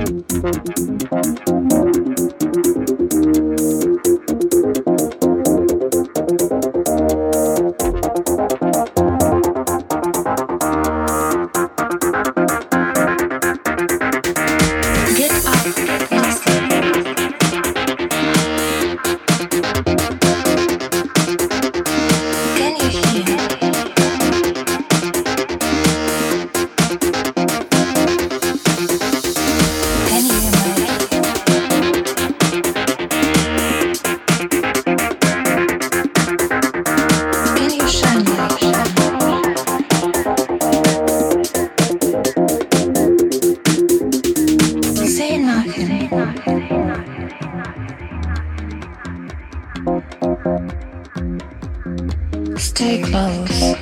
Thank you. Stay close.